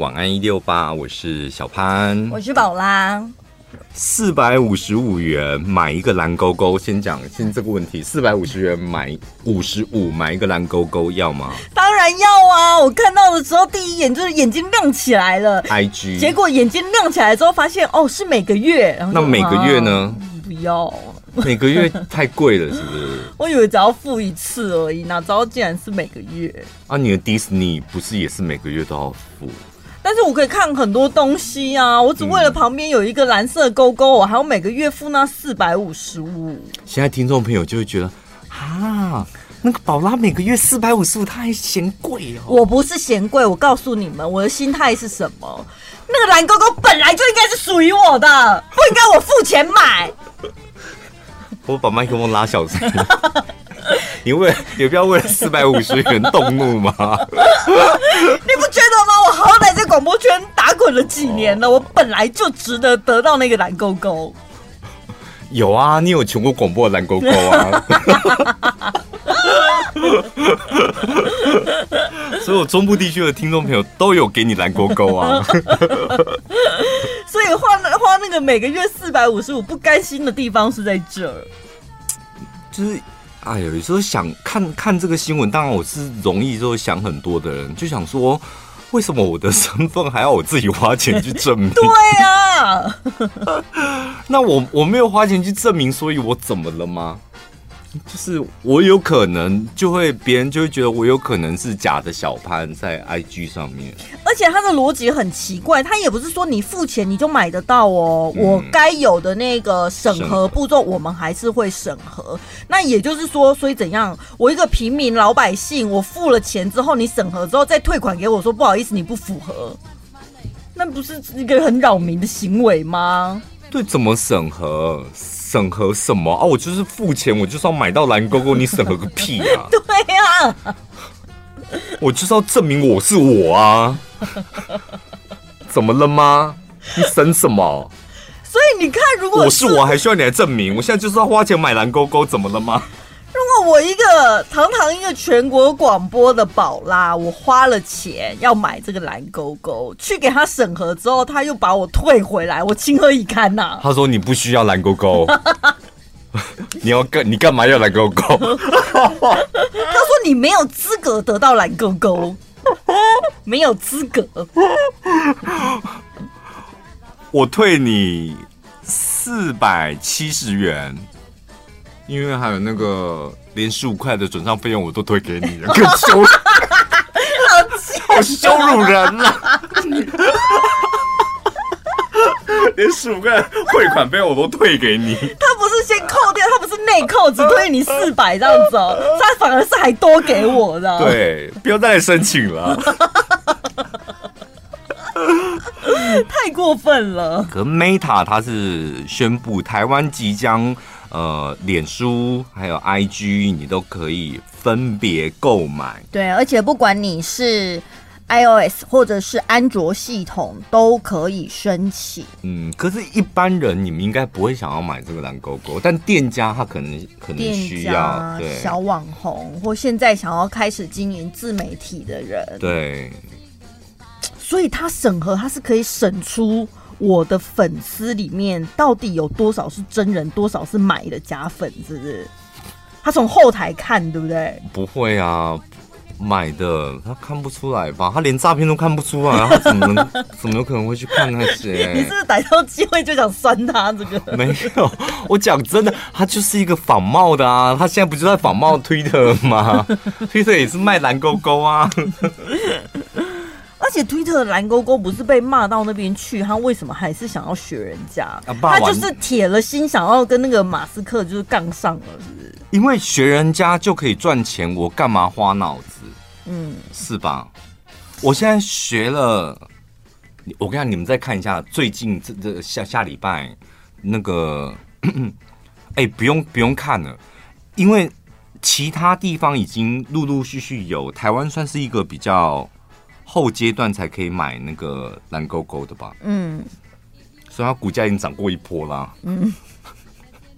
晚安一六八，我是小潘，我是宝拉。四百五十五元买一个蓝勾勾，先讲先这个问题，四百五十元买五十五买一个蓝勾勾要吗？当然要啊！我看到的时候第一眼就是眼睛亮起来了，IG，结果眼睛亮起来之后发现哦是每个月，然后那每个月呢？啊、不要，每个月太贵了，是不是？我以为只要付一次而已，哪知道竟然是每个月。啊，你的迪士尼不是也是每个月都要付？但是我可以看很多东西啊！我只为了旁边有一个蓝色勾勾，我还要每个月付那四百五十五。现在听众朋友就会觉得啊，那个宝拉每个月四百五十五，他还嫌贵哦。我不是嫌贵，我告诉你们，我的心态是什么？那个蓝勾勾本来就应该是属于我的，不应该我付钱买。我把麦克风拉小声。你为 有必要为了四百五十元动怒吗？你不觉得吗？我好歹在广播圈打滚了几年了，我本来就值得得到那个蓝勾勾。有啊，你有全国广播的蓝勾勾啊！所有中部地区的听众朋友都有给你蓝勾勾啊！所以花那花那个每个月四百五十五，不甘心的地方是在这儿，就是。哎呦，有时候想看看这个新闻，当然我是容易就想很多的人，就想说，为什么我的身份还要我自己花钱去证明？对啊，那我我没有花钱去证明，所以我怎么了吗？就是我有可能就会别人就会觉得我有可能是假的小潘在 IG 上面，而且他的逻辑很奇怪，他也不是说你付钱你就买得到哦，嗯、我该有的那个审核步骤我们还是会审核。那也就是说，所以怎样？我一个平民老百姓，我付了钱之后，你审核之后再退款给我说不好意思，你不符合，那不是一个很扰民的行为吗？对，怎么审核？审核什么啊？我就是付钱，我就是要买到蓝勾勾，你审核个屁啊！对呀、啊，我就是要证明我是我啊！怎么了吗？你审什么？所以你看，如果是我是我，还需要你来证明？我现在就是要花钱买蓝勾勾，怎么了吗？如果我一个堂堂一个全国广播的宝拉，我花了钱要买这个蓝勾勾，去给他审核之后，他又把我退回来，我情何以堪呐、啊？他说你不需要蓝勾勾，你要干你干嘛要蓝勾勾？他说你没有资格得到蓝勾勾，没有资格。我退你四百七十元。因为还有那个连十五块的转账费用我都退给你了，更羞，好羞辱人呐、啊！连十五块汇款费用我都退给你，他不是先扣掉，他不是内扣，只退你四百这样子哦，他反而是还多给我的。对，不要再来申请了，太过分了。可 Meta 他是宣布台湾即将。呃，脸书还有 IG，你都可以分别购买。对，而且不管你是 iOS 或者是安卓系统，都可以申请。嗯，可是，一般人你们应该不会想要买这个蓝勾勾，但店家他可能可能需要。对，小网红或现在想要开始经营自媒体的人，对，所以他审核他是可以审出。我的粉丝里面到底有多少是真人，多少是买的假粉，是不是？他从后台看，对不对？不会啊，买的他看不出来吧？他连诈骗都看不出来，他怎么能 怎么有可能会去看那些？你是不是逮到机会就想酸他这个？没有，我讲真的，他就是一个仿冒的啊！他现在不就在仿冒推特吗？推特也是卖蓝勾勾啊。而且推特的蓝勾勾不是被骂到那边去，他为什么还是想要学人家？他就是铁了心想要跟那个马斯克就是杠上了，是不是？因为学人家就可以赚钱，我干嘛花脑子？嗯，是吧？我现在学了，我跟你讲，你们再看一下最近这这下下礼拜那个，哎，不用不用看了，因为其他地方已经陆陆续续有，台湾算是一个比较。后阶段才可以买那个蓝勾勾的吧？嗯，所以它股价已经涨过一波啦。嗯，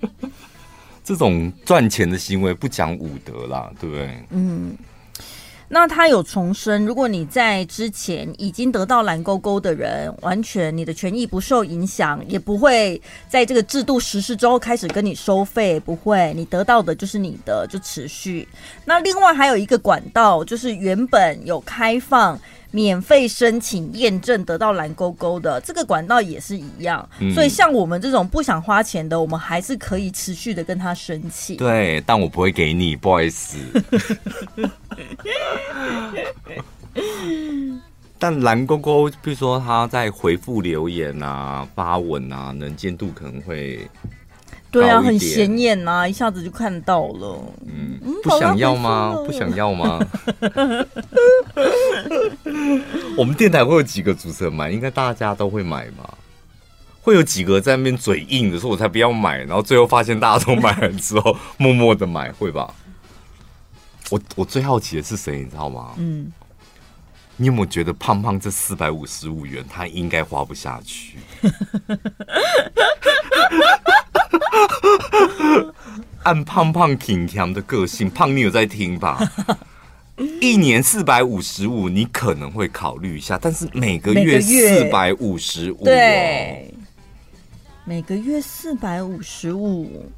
这种赚钱的行为不讲武德啦，对不对？嗯，那他有重申，如果你在之前已经得到蓝勾勾的人，完全你的权益不受影响，也不会在这个制度实施之后开始跟你收费，不会，你得到的就是你的，就持续。那另外还有一个管道，就是原本有开放。免费申请验证得到蓝勾勾的这个管道也是一样，嗯、所以像我们这种不想花钱的，我们还是可以持续的跟他申请。对，但我不会给你，不好意思。但蓝勾勾，比如说他在回复留言啊、发文啊，能见度可能会。对啊，很显眼呐、啊，一下子就看到了。嗯，不想要吗？不想要吗？我们电台会有几个主持人买？应该大家都会买吧？会有几个在那边嘴硬的说：“我才不要买。”然后最后发现大家都买了之后，默默的买，会吧？我我最好奇的是谁，你知道吗？嗯，你有没有觉得胖胖这四百五十五元他应该花不下去？按胖胖挺强的个性，胖你有在听吧？一年四百五十五，你可能会考虑一下，但是每个月四百五十五，对，每个月四百五十五。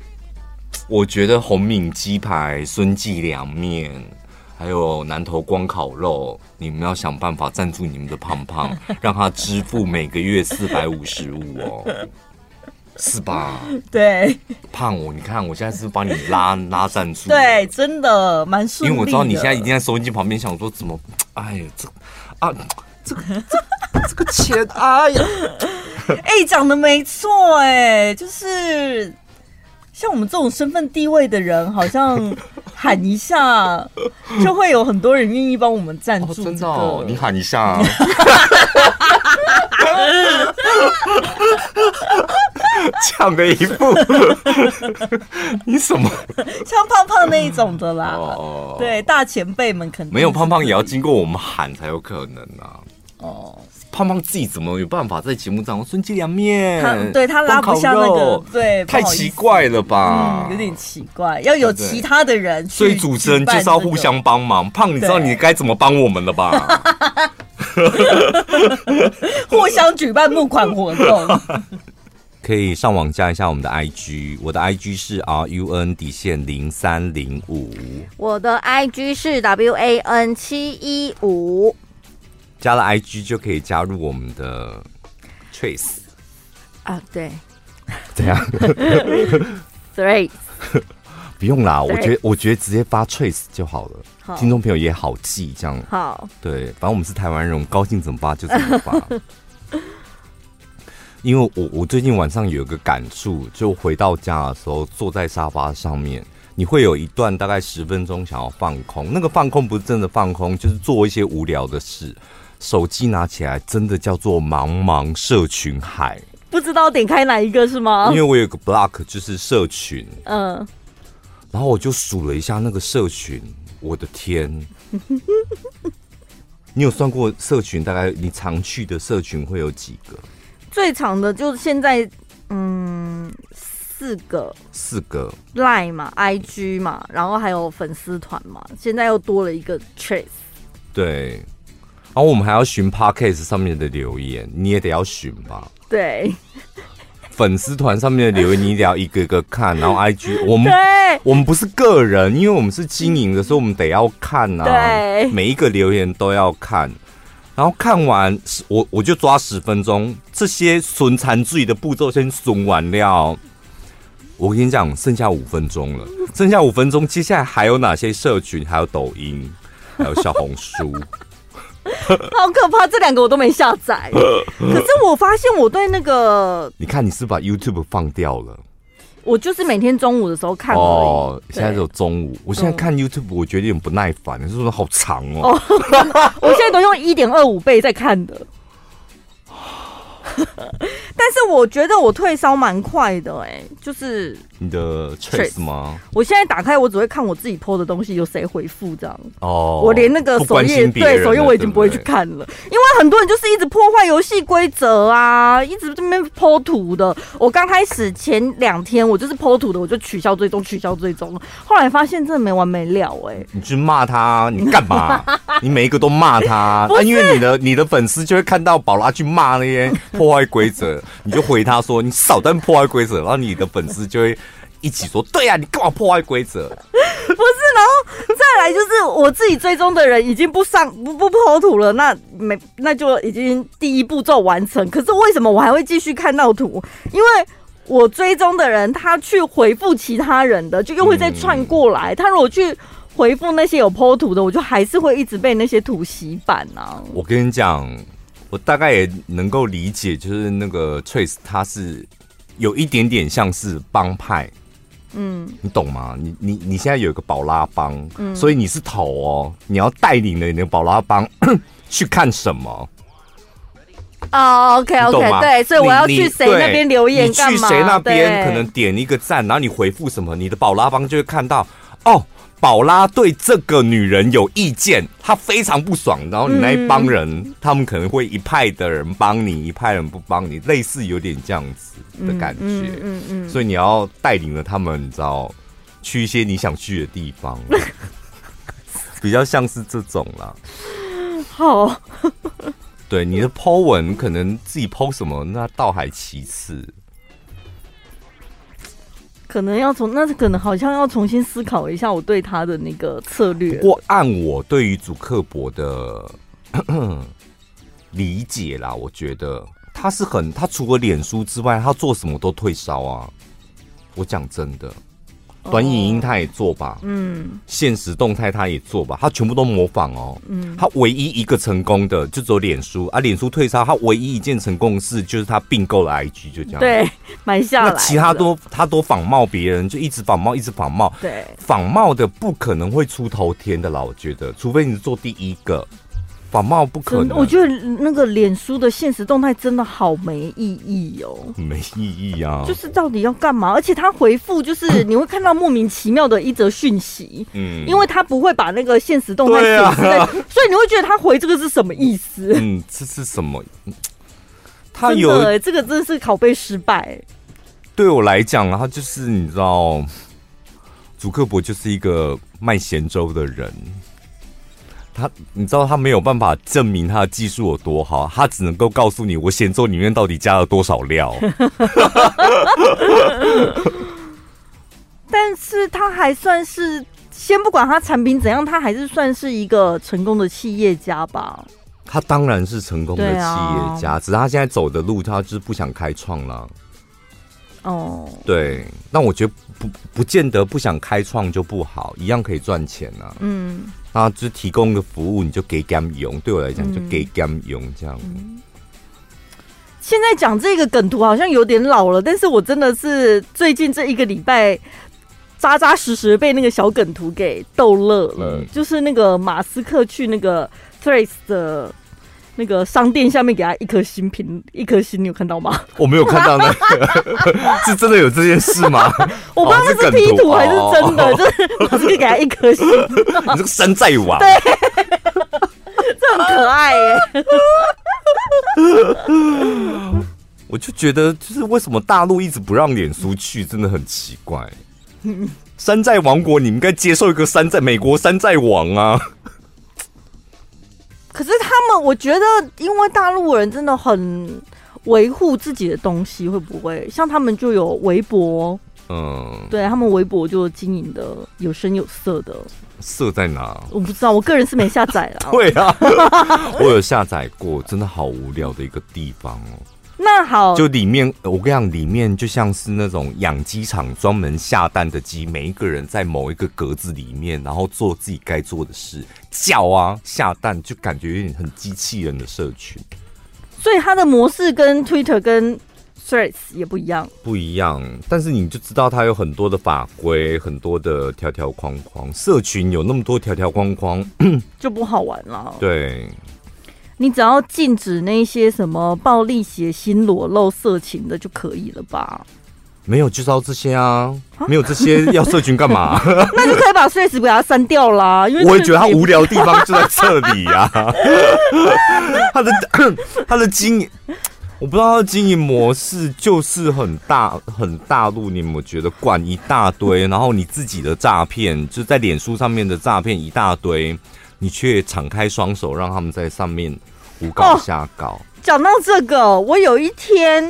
我觉得红敏鸡排、孙记凉面，还有南投光烤肉，你们要想办法赞助你们的胖胖，让他支付每个月四百五十五哦。是吧？对，胖我，你看我现在是帮你拉 拉赞助？对，真的蛮顺利的。因为我知道你现在一定在收音机旁边想说怎么，哎呀，这啊，这个这这个钱，哎呀，哎，讲的没错，哎，就是像我们这种身份地位的人，好像 喊一下，就会有很多人愿意帮我们赞助。真的哦，你喊一下。抢的一步，你什么？像胖胖那一种的啦。哦，对，大前辈们肯定没有胖胖，也要经过我们喊才有可能啊。哦，胖胖自己怎么有办法在节目上孙记凉面？他对他拉不下那个，对，太奇怪了吧？嗯，有点奇怪，要有其他的人。所以主持人就是要互相帮忙。胖，你知道你该怎么帮我们了吧？互相举办募款活动。可以上网加一下我们的 IG，我的 IG 是 RUN 底线零三零五，我的 IG 是 WAN 七一五。加了 IG 就可以加入我们的 Trace 啊，对，怎样？Three 不用啦，我觉得我觉得直接发 Trace 就好了，好听众朋友也好记，这样好。对，反正我们是台湾人，我们高兴怎么发就怎么发。因为我我最近晚上有一个感触，就回到家的时候坐在沙发上面，你会有一段大概十分钟想要放空。那个放空不是真的放空，就是做一些无聊的事。手机拿起来，真的叫做茫茫社群海，不知道点开哪一个是吗？因为我有个 block 就是社群，嗯，然后我就数了一下那个社群，我的天！你有算过社群大概你常去的社群会有几个？最长的就是现在，嗯，四个，四个 Line 嘛，IG 嘛，然后还有粉丝团嘛，现在又多了一个 Trace。对，然后我们还要寻 Podcast 上面的留言，你也得要寻吧？对，粉丝团上面的留言你得要一个一个看，然后 IG 我们对我们不是个人，因为我们是经营的，所以我们得要看啊，对，每一个留言都要看。然后看完，我我就抓十分钟，这些损残罪的步骤先损完了。我跟你讲，剩下五分钟了，剩下五分钟，接下来还有哪些社群？还有抖音，还有小红书，好可怕！这两个我都没下载。可是我发现我对那个，你看你是把 YouTube 放掉了。我就是每天中午的时候看哦，现在只有中午。我现在看 YouTube，我觉得有点不耐烦，是不是好长哦？我现在都用一点二五倍在看的。但是我觉得我退烧蛮快的哎、欸，就是你的 Trace 吗？我现在打开，我只会看我自己 po 的东西有谁回复这样。哦，我连那个首页对首页我已经不会去看了，对对，因为很多人就是一直破坏游戏规则啊，一直这边 po 图的。我刚开始前两天我就是 po 图的，我就取消追踪，取消追踪。后来发现真的没完没了哎、欸，你去骂他，你干嘛？你每一个都骂他，啊，因为你的你的粉丝就会看到宝拉去骂那些 破坏规则。你就回他说：“你少在破坏规则。”然后你的粉丝就会一起说：“对呀、啊，你干嘛破坏规则？” 不是，然后再来就是我自己追踪的人已经不上不不 po 图了，那没那就已经第一步骤完成。可是为什么我还会继续看到图？因为我追踪的人他去回复其他人的，就又会再串过来。嗯、他如果去回复那些有 po 图的，我就还是会一直被那些图洗版啊。我跟你讲。我大概也能够理解，就是那个 Trace，他是有一点点像是帮派，嗯，你懂吗？你你你现在有一个宝拉帮，嗯，所以你是头哦，你要带领了你的宝拉帮 去看什么？哦，OK OK，对，所以我要去谁那边留言干嘛？你去谁那边可能点一个赞，然后你回复什么，你的宝拉帮就会看到哦。宝拉对这个女人有意见，她非常不爽。然后你那一帮人，嗯、他们可能会一派的人帮你，一派人不帮你，类似有点这样子的感觉。嗯嗯，嗯，嗯，所以你要带领着他们，你知道，去一些你想去的地方，比较像是这种啦。好，对你的 po 文，可能自己 po 什么，那倒还其次。可能要从，那可能好像要重新思考一下我对他的那个策略。不过按我对于祖克伯的 理解啦，我觉得他是很，他除了脸书之外，他做什么都退烧啊。我讲真的。短影音他也做吧，嗯，现实动态他也做吧，他全部都模仿哦，嗯，他唯一一个成功的就只有脸书啊，脸书退烧，他唯一一件成功的事就是他并购了 IG，就这样，对，买下来，那其他都他都仿冒别人，就一直仿冒，一直仿冒，对，仿冒的不可能会出头天的啦，我觉得，除非你是做第一个。仿冒不可能，我觉得那个脸书的现实动态真的好没意义哦，没意义啊，就是到底要干嘛？而且他回复就是 你会看到莫名其妙的一则讯息，嗯，因为他不会把那个现实动态显示在，所以你会觉得他回这个是什么意思？嗯，这是什么？他有哎，这个真的是拷贝失败。对我来讲，他就是你知道，祖克伯就是一个卖咸粥的人。他，你知道他没有办法证明他的技术有多好，他只能够告诉你我咸粥里面到底加了多少料。但是他还算是，先不管他产品怎样，他还是算是一个成功的企业家吧。他当然是成功的企业家，啊、只是他现在走的路，他就是不想开创了。哦，对，那我觉得不不见得不想开创就不好，一样可以赚钱啊。嗯。啊，就提供个服务，你就给 Gam 用。对我来讲，就给 Gam 用这样。嗯、现在讲这个梗图好像有点老了，但是我真的是最近这一个礼拜扎扎实实被那个小梗图给逗乐了。嗯、就是那个马斯克去那个 Threads 的。那个商店下面给他一颗星评，一颗星，你有看到吗？我没有看到那个，是真的有这件事吗？我不知道那是 P 图还是真的，就是马斯克给他一颗星。你这个山寨王，对，这很可爱耶。我就觉得，就是为什么大陆一直不让脸书去，真的很奇怪。山寨王国，你们应该接受一个山寨美国山寨王啊。可是他们，我觉得，因为大陆人真的很维护自己的东西，会不会像他们就有微博？嗯，对他们微博就经营的有声有色的。色在哪？我不知道，我个人是没下载了。对啊，我有下载过，真的好无聊的一个地方哦。那好，就里面我跟你讲，里面就像是那种养鸡场专门下蛋的鸡，每一个人在某一个格子里面，然后做自己该做的事，叫啊下蛋，就感觉有点很机器人的社群。所以它的模式跟 Twitter 跟 Threads 也不一样，不一样。但是你就知道它有很多的法规，很多的条条框框，社群有那么多条条框框，就不好玩了。对。你只要禁止那些什么暴力、血腥、裸露、色情的就可以了吧？没有，就是要这些啊！没有这些要社群干嘛？那就可以把 Threads 给它删掉啦。因为我也觉得他无聊的地方就在这里呀、啊。他的 他的经营，我不知道他的经营模式就是很大很大陆。你有没有觉得管一大堆，然后你自己的诈骗就在脸书上面的诈骗一大堆。你却敞开双手，让他们在上面胡搞瞎搞。讲、哦、到这个，我有一天，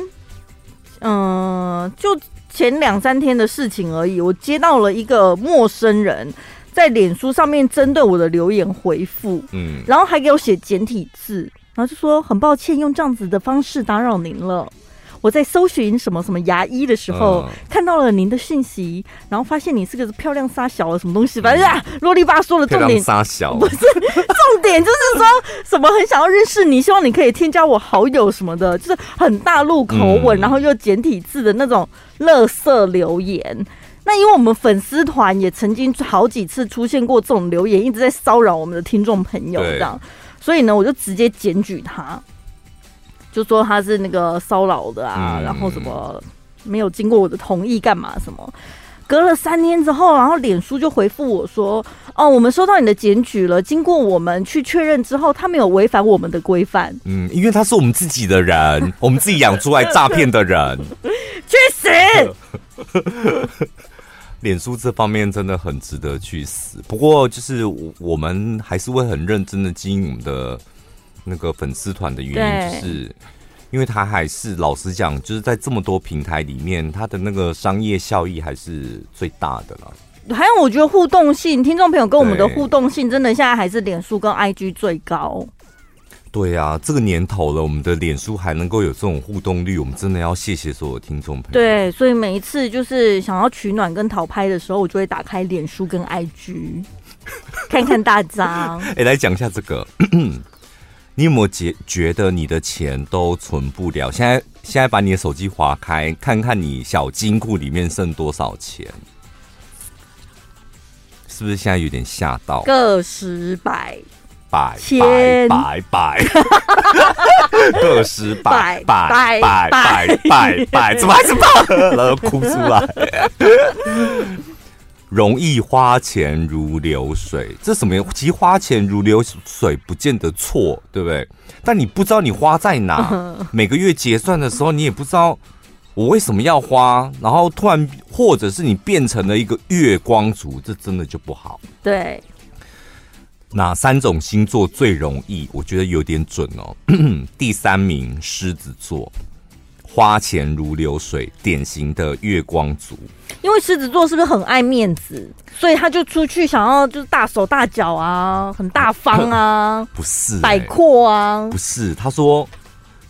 嗯、呃，就前两三天的事情而已。我接到了一个陌生人在脸书上面针对我的留言回复，嗯，然后还给我写简体字，然后就说很抱歉用这样子的方式打扰您了。我在搜寻什么什么牙医的时候，嗯、看到了您的讯息，然后发现你是个漂亮杀小的什么东西，反正啊，啰里吧嗦的重点杀小。不是重点，就是说什么很想要认识你，希望你可以添加我好友什么的，就是很大陆口吻，嗯、然后又简体字的那种垃圾留言。那因为我们粉丝团也曾经好几次出现过这种留言，一直在骚扰我们的听众朋友这样，所以呢，我就直接检举他。就说他是那个骚扰的啊，嗯、然后什么没有经过我的同意干嘛什么？隔了三天之后，然后脸书就回复我说：“哦，我们收到你的检举了，经过我们去确认之后，他没有违反我们的规范。”嗯，因为他是我们自己的人，我们自己养出来诈骗的人，去死！脸书这方面真的很值得去死。不过就是我们还是会很认真的经营我们的。那个粉丝团的原因，就是因为他还是老实讲，就是在这么多平台里面，他的那个商业效益还是最大的了。还有，我觉得互动性，听众朋友跟我们的互动性，真的现在还是脸书跟 IG 最高。对呀、啊，这个年头了，我们的脸书还能够有这种互动率，我们真的要谢谢所有听众朋友。对，所以每一次就是想要取暖跟讨拍的时候，我就会打开脸书跟 IG 看看大张。哎、欸，来讲一下这个。你有没有觉觉得你的钱都存不了？现在现在把你的手机划开，看看你小金库里面剩多少钱，是不是现在有点吓到？个十百百千百百，个十百百百百百百，怎么还是爆了？哭出来。容易花钱如流水，这什么？其实花钱如流水不见得错，对不对？但你不知道你花在哪，每个月结算的时候，你也不知道我为什么要花，然后突然或者是你变成了一个月光族，这真的就不好。对，哪三种星座最容易？我觉得有点准哦。第三名狮子座。花钱如流水，典型的月光族。因为狮子座是不是很爱面子，所以他就出去想要就是大手大脚啊，很大方啊，不是摆阔啊，不是。他说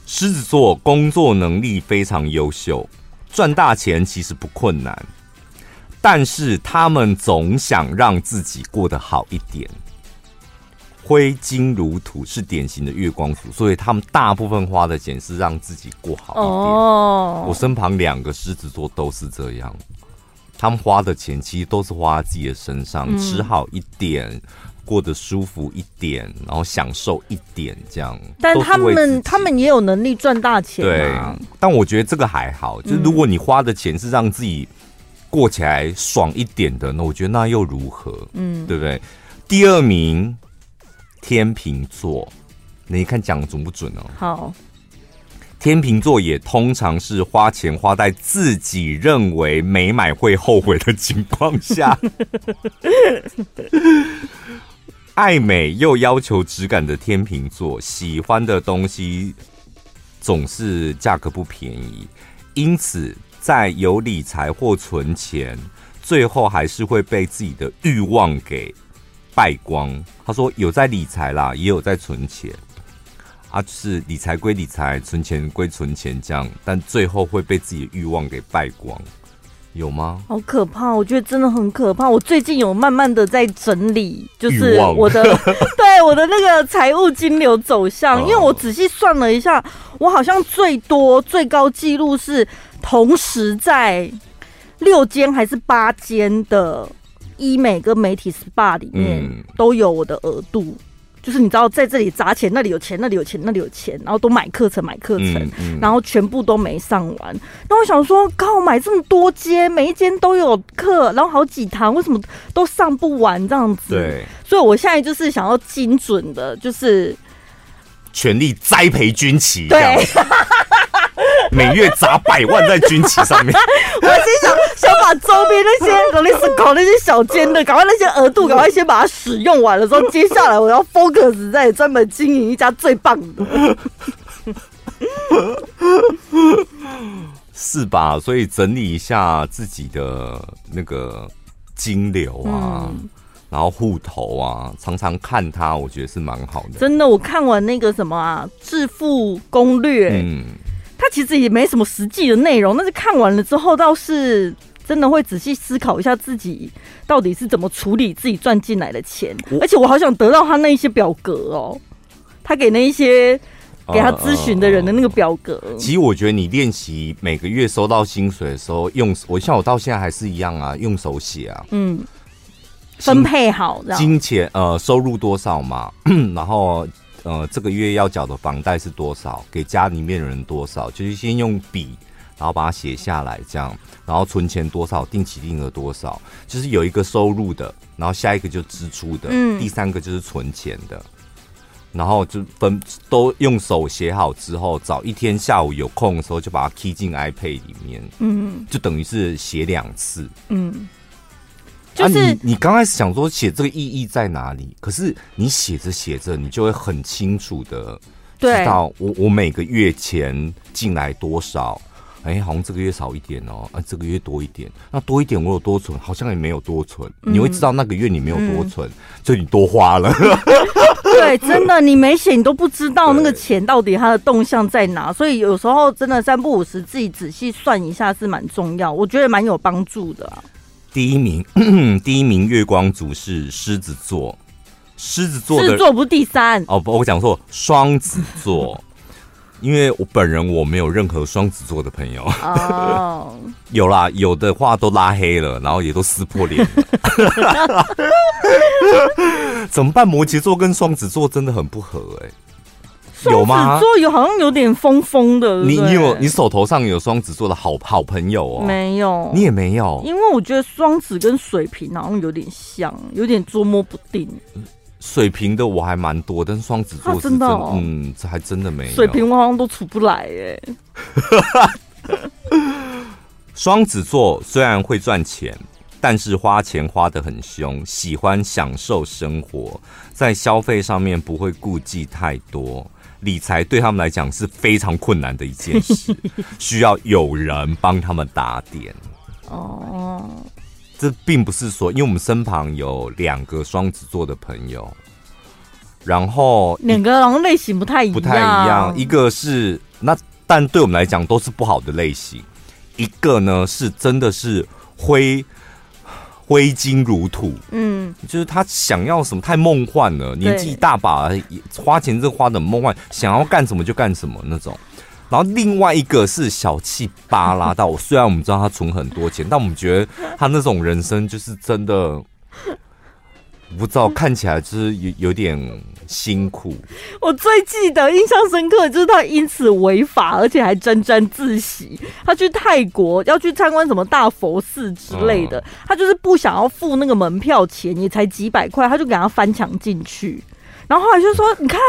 狮子座工作能力非常优秀，赚大钱其实不困难，但是他们总想让自己过得好一点。挥金如土是典型的月光族，所以他们大部分花的钱是让自己过好一点。哦，我身旁两个狮子座都是这样，他们花的钱其实都是花在自己的身上，嗯、吃好一点，过得舒服一点，然后享受一点这样。但他们他们也有能力赚大钱，对。但我觉得这个还好，就是如果你花的钱是让自己过起来爽一点的，那我觉得那又如何？嗯，对不对？第二名。天秤座，你看讲的准不准哦？好，天秤座也通常是花钱花在自己认为没买会后悔的情况下，爱美又要求质感的天秤座，喜欢的东西总是价格不便宜，因此在有理财或存钱，最后还是会被自己的欲望给。败光，他说有在理财啦，也有在存钱啊，就是理财归理财，存钱归存钱这样，但最后会被自己的欲望给败光，有吗？好可怕，我觉得真的很可怕。我最近有慢慢的在整理，就是我的 对我的那个财务金流走向，因为我仔细算了一下，我好像最多最高记录是同时在六间还是八间的。医美跟媒体 SPA 里面都有我的额度，嗯、就是你知道在这里砸钱，那里有钱，那里有钱，那里有钱，然后都买课程买课程，嗯嗯、然后全部都没上完。那我想说，靠，买这么多间，每一间都有课，然后好几堂，为什么都上不完这样子？对，所以我现在就是想要精准的，就是全力栽培军旗。对。每月砸百万在军旗上面，我心想想把周边那些劳力士搞那些小间的，赶快那些额度，赶快先把它使用完了之后，接下来我要 focus 在专门经营一家最棒的，是吧？所以整理一下自己的那个金流啊，嗯、然后户头啊，常常看它，我觉得是蛮好的。真的，我看完那个什么啊，致富攻略，嗯。它其实也没什么实际的内容，但是看完了之后，倒是真的会仔细思考一下自己到底是怎么处理自己赚进来的钱。而且我好想得到他那一些表格哦，他给那一些给他咨询的人的那个表格。其实我觉得你练习每个月收到薪水的时候，用我像我到现在还是一样啊，用手写啊，嗯，分配好金钱呃收入多少嘛，然后。呃，这个月要缴的房贷是多少？给家里面的人多少？就是先用笔，然后把它写下来，这样，然后存钱多少，定期定额多少，就是有一个收入的，然后下一个就支出的，嗯，第三个就是存钱的，然后就分都用手写好之后，找一天下午有空的时候就把它 key 进 iPad 里面，嗯，就等于是写两次，嗯。就是、啊、你，你刚开始想说写这个意义在哪里？可是你写着写着，你就会很清楚的知道我，我我每个月钱进来多少？哎、欸，好像这个月少一点哦，啊，这个月多一点，那多一点我有多存？好像也没有多存。嗯、你会知道那个月你没有多存，嗯、就你多花了。对，真的，你没写，你都不知道那个钱到底它的动向在哪。所以有时候真的三不五时自己仔细算一下是蛮重要，我觉得蛮有帮助的、啊。第一名，第一名月光族是狮子座，狮子座的狮子座不是第三。哦，不，我讲错，双子座，因为我本人我没有任何双子座的朋友。哦，有啦，有的话都拉黑了，然后也都撕破脸了，怎么办？摩羯座跟双子座真的很不合哎、欸。有吗？双子座有好像有点疯疯的。你你有你手头上有双子座的好好朋友哦？没有，你也没有。因为我觉得双子跟水瓶好像有点像，有点捉摸不定。水瓶的我还蛮多，但是双子座是真的，哦，嗯，这还真的没有。水瓶我好像都处不来耶。双子座虽然会赚钱，但是花钱花得很凶，喜欢享受生活，在消费上面不会顾忌太多。理财对他们来讲是非常困难的一件事，需要有人帮他们打点。哦，这并不是说，因为我们身旁有两个双子座的朋友，然后两个人类型不太一样，不太一样。一个是那，但对我们来讲都是不好的类型。一个呢是真的是灰。挥金如土，嗯，就是他想要什么太梦幻了，年纪大把，花钱是花的梦幻，想要干什么就干什么那种。然后另外一个是小气巴拉到，虽然我们知道他存很多钱，但我们觉得他那种人生就是真的。不知道，看起来就是有有点辛苦。我最记得印象深刻的就是他因此违法，而且还沾沾自喜。他去泰国要去参观什么大佛寺之类的，他就是不想要付那个门票钱，也才几百块，他就给他翻墙进去。然后后来就说：“你看，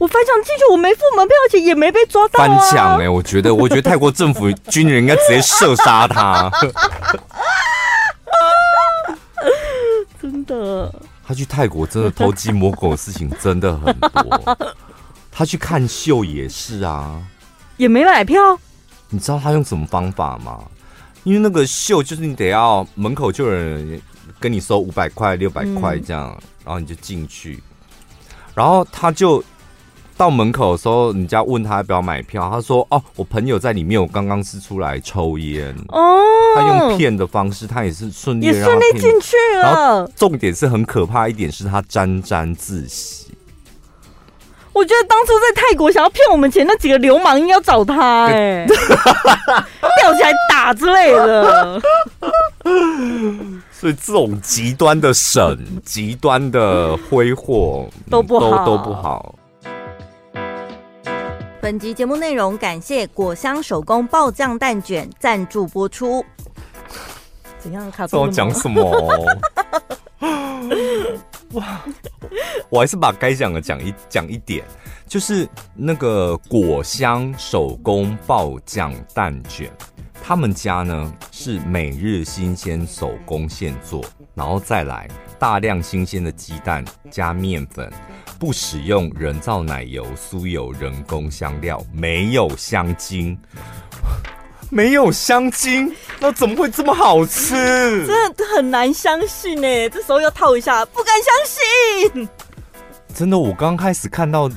我翻墙进去，我没付门票钱，也没被抓到。”翻墙哎，我觉得，我觉得泰国政府军人应该直接射杀他。真的。他去泰国真的偷鸡摸狗的事情真的很多。他去看秀也是啊，也没买票。你知道他用什么方法吗？因为那个秀就是你得要门口就有人跟你收五百块、六百块这样，嗯、然后你就进去，然后他就。到门口的时候，人家问他要不要买票，他说：“哦，我朋友在里面，我刚刚是出来抽烟。”哦，他用骗的方式，他也是顺利也顺利进去了。然后重点是很可怕一点是他沾沾自喜。我觉得当初在泰国想要骗我们钱那几个流氓应该要找他哎、欸，吊起来打之类的。所以这种极端的省、极端的挥霍都不好，都都不好。本集节目内容感谢果香手工爆酱蛋卷赞助播出。怎样？卡住？我讲什么？哇！我还是把该讲的讲一讲一点，就是那个果香手工爆酱蛋卷，他们家呢是每日新鲜手工现做，然后再来大量新鲜的鸡蛋加面粉。不使用人造奶油、酥油、人工香料，没有香精，没有香精，那怎么会这么好吃？真的很难相信呢。这时候要套一下，不敢相信。真的，我刚开始看到。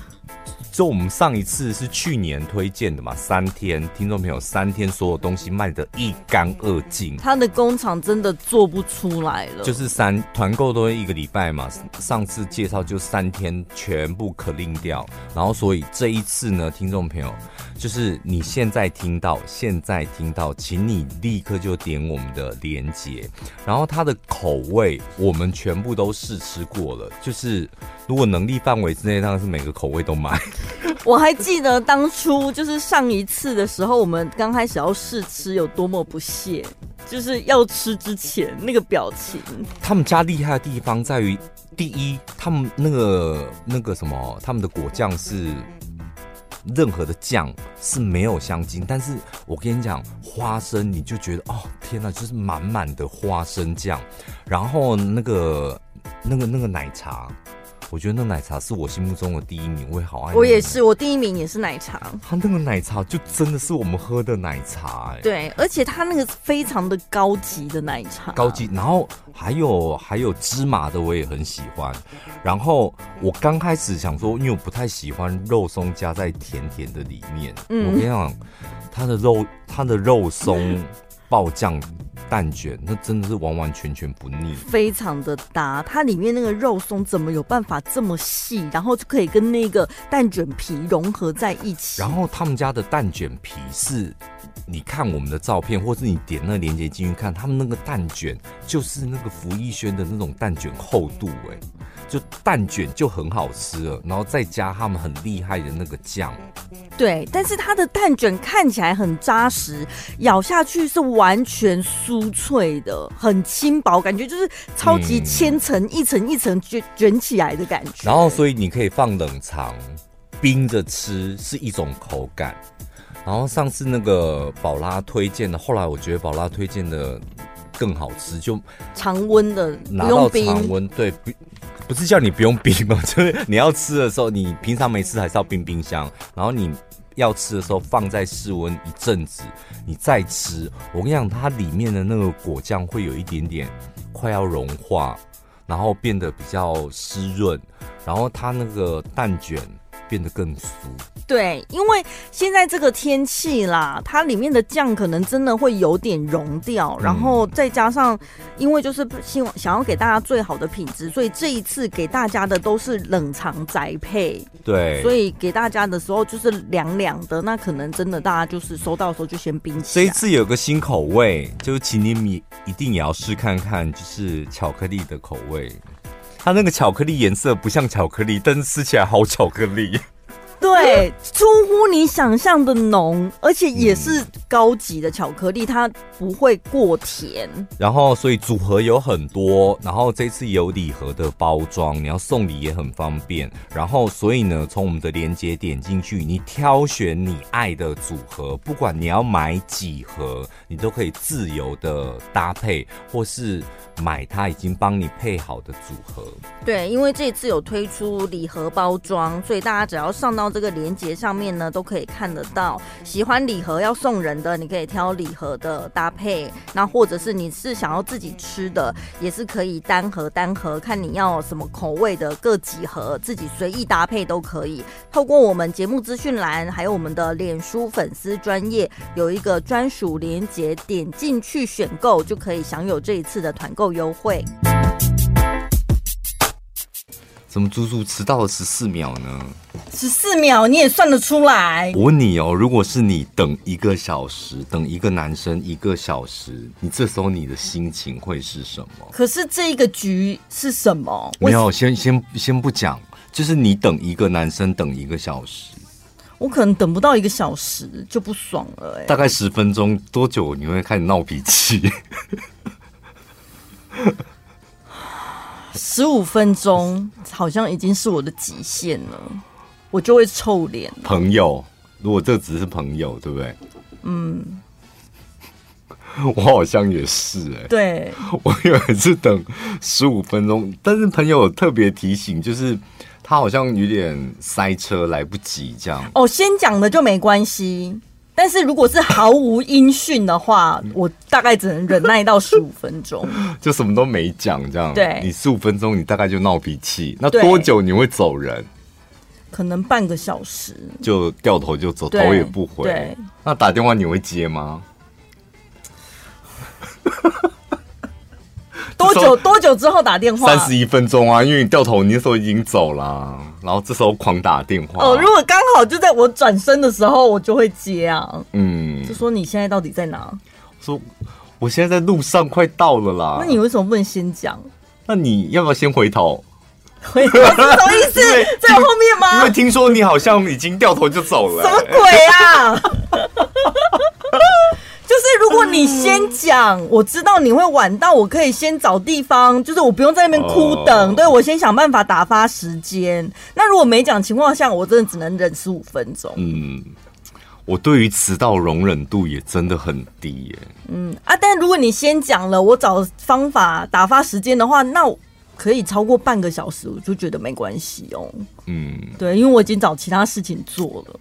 就我们上一次是去年推荐的嘛，三天，听众朋友，三天所有东西卖得一干二净，他的工厂真的做不出来了。就是三团购都一个礼拜嘛，上次介绍就三天全部可令掉，然后所以这一次呢，听众朋友，就是你现在听到，现在听到，请你立刻就点我们的链接，然后它的口味我们全部都试吃过了，就是如果能力范围之内，当然是每个口味都买。我还记得当初就是上一次的时候，我们刚开始要试吃有多么不屑，就是要吃之前那个表情。他们家厉害的地方在于，第一，他们那个那个什么，他们的果酱是任何的酱是没有香精，但是我跟你讲，花生你就觉得哦天哪，就是满满的花生酱，然后那个那个那个奶茶。我觉得那奶茶是我心目中的第一名，我也好爱。我也是，我第一名也是奶茶。它那个奶茶就真的是我们喝的奶茶，哎。对，而且它那个非常的高级的奶茶。高级，然后还有还有芝麻的，我也很喜欢。然后我刚开始想说，因为我不太喜欢肉松加在甜甜的里面。嗯。我跟你讲，它的肉，它的肉松爆酱。蛋卷那真的是完完全全不腻，非常的搭。它里面那个肉松怎么有办法这么细，然后就可以跟那个蛋卷皮融合在一起？然后他们家的蛋卷皮是，你看我们的照片，或是你点那个链接进去看，他们那个蛋卷就是那个福一轩的那种蛋卷厚度，哎，就蛋卷就很好吃了，然后再加他们很厉害的那个酱。对，但是它的蛋卷看起来很扎实，咬下去是完全酥脆的，很轻薄，感觉就是超级千层、嗯、一层一层卷卷起来的感觉。然后，所以你可以放冷藏，冰着吃是一种口感。然后上次那个宝拉推荐的，后来我觉得宝拉推荐的更好吃，就常温的，拿到常温，对，不是叫你不用冰吗，就是你要吃的时候，你平常没吃还是要冰冰箱，然后你。要吃的时候放在室温一阵子，你再吃。我跟你讲，它里面的那个果酱会有一点点快要融化，然后变得比较湿润，然后它那个蛋卷变得更酥。对，因为现在这个天气啦，它里面的酱可能真的会有点融掉，然后再加上，因为就是希望想要给大家最好的品质，所以这一次给大家的都是冷藏宅配。对，所以给大家的时候就是凉凉的，那可能真的大家就是收到的时候就先冰起来。这一次有个新口味，就是请你们一定也要试看看，就是巧克力的口味。它那个巧克力颜色不像巧克力，但是吃起来好巧克力。对，出乎你想象的浓，而且也是高级的巧克力，它不会过甜。然后，所以组合有很多，然后这次有礼盒的包装，你要送礼也很方便。然后，所以呢，从我们的连接点进去，你挑选你爱的组合，不管你要买几盒，你都可以自由的搭配，或是买它已经帮你配好的组合。对，因为这次有推出礼盒包装，所以大家只要上到。这个链接上面呢，都可以看得到。喜欢礼盒要送人的，你可以挑礼盒的搭配。那或者是你是想要自己吃的，也是可以单盒单盒，看你要什么口味的，各几盒自己随意搭配都可以。透过我们节目资讯栏，还有我们的脸书粉丝专页，有一个专属链接，点进去选购就可以享有这一次的团购优惠。怎么足足迟到了十四秒呢？十四秒你也算得出来？我问你哦，如果是你等一个小时，等一个男生一个小时，你这时候你的心情会是什么？可是这一个局是什么？没有，先先先不讲，就是你等一个男生等一个小时，我可能等不到一个小时就不爽了哎。大概十分钟多久你会开始闹脾气？十五分钟好像已经是我的极限了，我就会臭脸。朋友，如果这只是朋友，对不对？嗯，我好像也是哎、欸。对，我以为是等十五分钟，但是朋友特别提醒，就是他好像有点塞车，来不及这样。哦，先讲的就没关系。但是如果是毫无音讯的话，我大概只能忍耐到十五分钟，就什么都没讲这样。对，你十五分钟，你大概就闹脾气。那多久你会走人？可能半个小时，就掉头就走，头也不回。对，那打电话你会接吗？多久多久之后打电话？三十一分钟啊，因为你掉头，你那时候已经走了，然后这时候狂打电话。哦，如果刚好就在我转身的时候，我就会接啊。嗯，就说你现在到底在哪？说我现在在路上，快到了啦。那你为什么不能先讲？那你要不要先回头？回头是什么意思？在后面吗？因为听说你好像已经掉头就走了。什么鬼啊？你先讲，我知道你会晚到，我可以先找地方，就是我不用在那边哭等，哦、对，我先想办法打发时间。那如果没讲情况下，我真的只能忍十五分钟。嗯，我对于迟到容忍度也真的很低耶。嗯啊，但如果你先讲了，我找方法打发时间的话，那可以超过半个小时，我就觉得没关系哦。嗯，对，因为我已经找其他事情做了。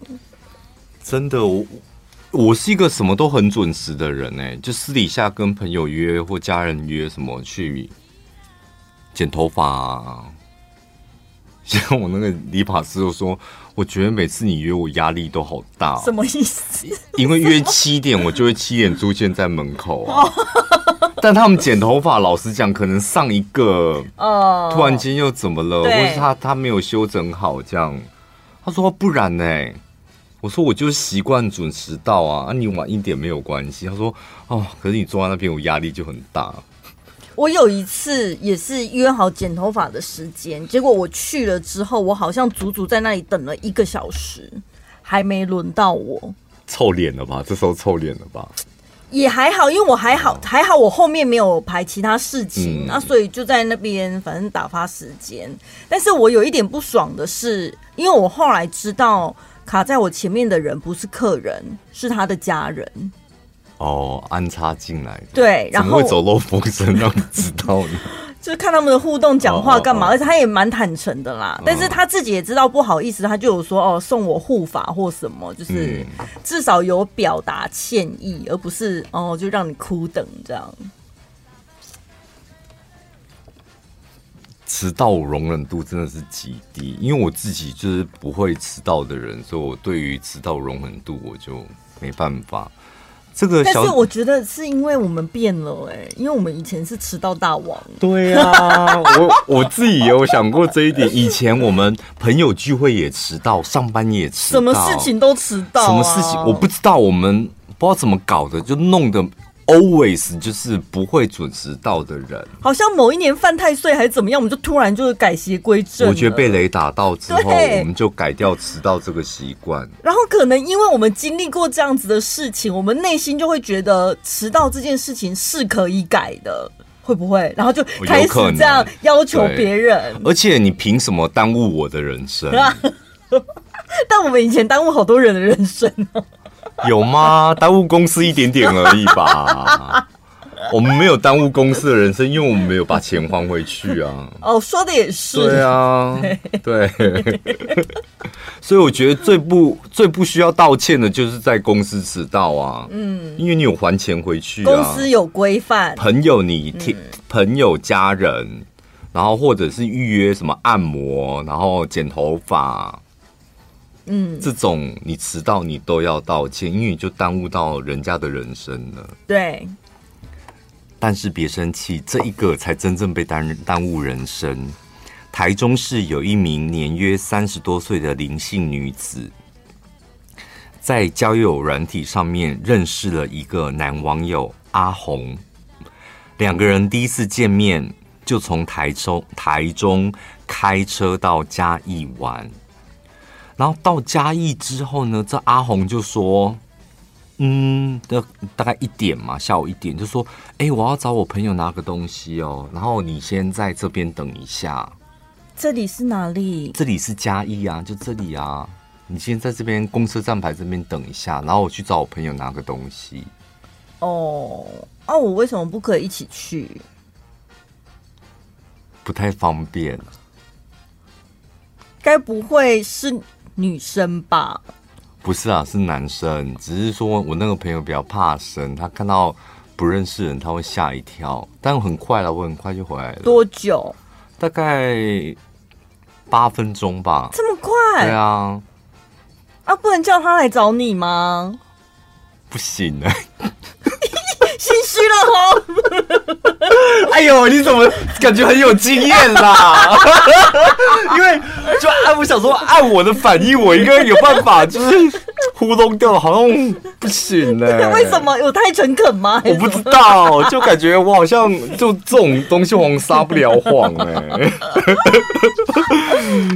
真的我。我是一个什么都很准时的人呢，就私底下跟朋友约或家人约什么去剪头发啊。像我那个理发师就说，我觉得每次你约我压力都好大。什么意思？因为约七点，我就会七点出现在门口啊。但他们剪头发，老实讲，可能上一个哦，突然间又怎么了，或是他他没有修整好这样。他说不然呢？我说我就是习惯准时到啊，啊你晚一点没有关系。他说哦，可是你坐在那边，我压力就很大。我有一次也是约好剪头发的时间，结果我去了之后，我好像足足在那里等了一个小时，还没轮到我。臭脸了吧？这时候臭脸了吧？也还好，因为我还好，还好我后面没有排其他事情，那、嗯啊、所以就在那边反正打发时间。但是我有一点不爽的是，因为我后来知道。卡在我前面的人不是客人，是他的家人。哦，安插进来的。对，然后会走漏风声，让你知道呢。就是看他们的互动、讲话干嘛，而且他也蛮坦诚的啦。但是他自己也知道不好意思，他就有说哦，送我护法或什么，就是至少有表达歉意，而不是哦就让你哭等这样。迟到容忍度真的是极低，因为我自己就是不会迟到的人，所以我对于迟到容忍度我就没办法。这个，但是我觉得是因为我们变了哎、欸，因为我们以前是迟到大王。对啊，我 我自己也有想过这一点。以前我们朋友聚会也迟到，上班也迟到，什么事情都迟到、啊。什么事情我不知道，我们不知道怎么搞的，就弄得。Always 就是不会准时到的人，好像某一年犯太岁还是怎么样，我们就突然就是改邪归正。我觉得被雷打到之后，我们就改掉迟到这个习惯。然后可能因为我们经历过这样子的事情，我们内心就会觉得迟到这件事情是可以改的，会不会？然后就开始这样要求别人。而且你凭什么耽误我的人生？但我们以前耽误好多人的人生哦。有吗？耽误公司一点点而已吧。我们没有耽误公司的人生，因为我们没有把钱还回去啊。哦，说的也是。对啊，对。所以我觉得最不最不需要道歉的，就是在公司迟到啊。嗯，因为你有还钱回去啊。公司有规范。朋友你听，朋友家人，然后或者是预约什么按摩，然后剪头发。嗯，这种你迟到你都要道歉，因为你就耽误到人家的人生了。对，但是别生气，这一个才真正被耽耽误人生。台中市有一名年约三十多岁的林姓女子，在交友软体上面认识了一个男网友阿红，两个人第一次见面就从台中台中开车到嘉义玩，然后到嘉义之后呢，这阿红就说。嗯，大大概一点嘛，下午一点就说，哎、欸，我要找我朋友拿个东西哦，然后你先在这边等一下。这里是哪里？这里是嘉义啊，就这里啊，你先在这边公车站牌这边等一下，然后我去找我朋友拿个东西。哦，啊，我为什么不可以一起去？不太方便。该不会是女生吧？不是啊，是男生。只是说我那个朋友比较怕生，他看到不认识人他会吓一跳。但很快了，我很快就回来了。多久？大概八分钟吧。这么快？对啊。啊，不能叫他来找你吗？不行啊。心虚了哦。哎呦，你怎么感觉很有经验啦？因为就按我想说，按我的反应，我应该有办法，就是糊弄掉，好像不行呢、欸。为什么？有太诚恳吗？我不知道，就感觉我好像就这种东西，我撒不了谎哎、欸。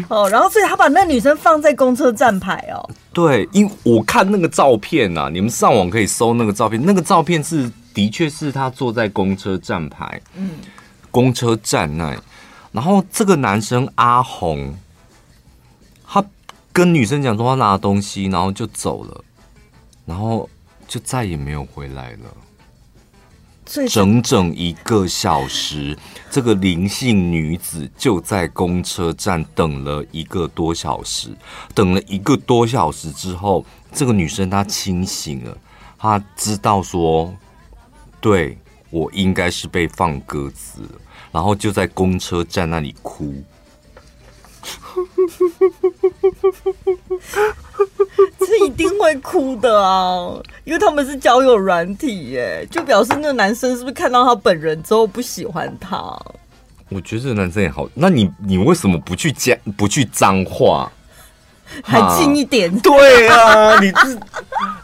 哦，然后所以他把那女生放在公车站牌哦。对，因为我看那个照片啊，你们上网可以搜那个照片，那个照片是。的确是他坐在公车站牌，嗯，公车站内，然后这个男生阿红，他跟女生讲说他拿东西，然后就走了，然后就再也没有回来了。整整一个小时，这个灵性女子就在公车站等了一个多小时，等了一个多小时之后，这个女生她清醒了，她知道说。对，我应该是被放鸽子了，然后就在公车站那里哭。这一定会哭的啊，因为他们是交友软体耶，就表示那个男生是不是看到他本人之后不喜欢他？我觉得这个男生也好，那你你为什么不去讲不去脏话？还近一点？对啊，你这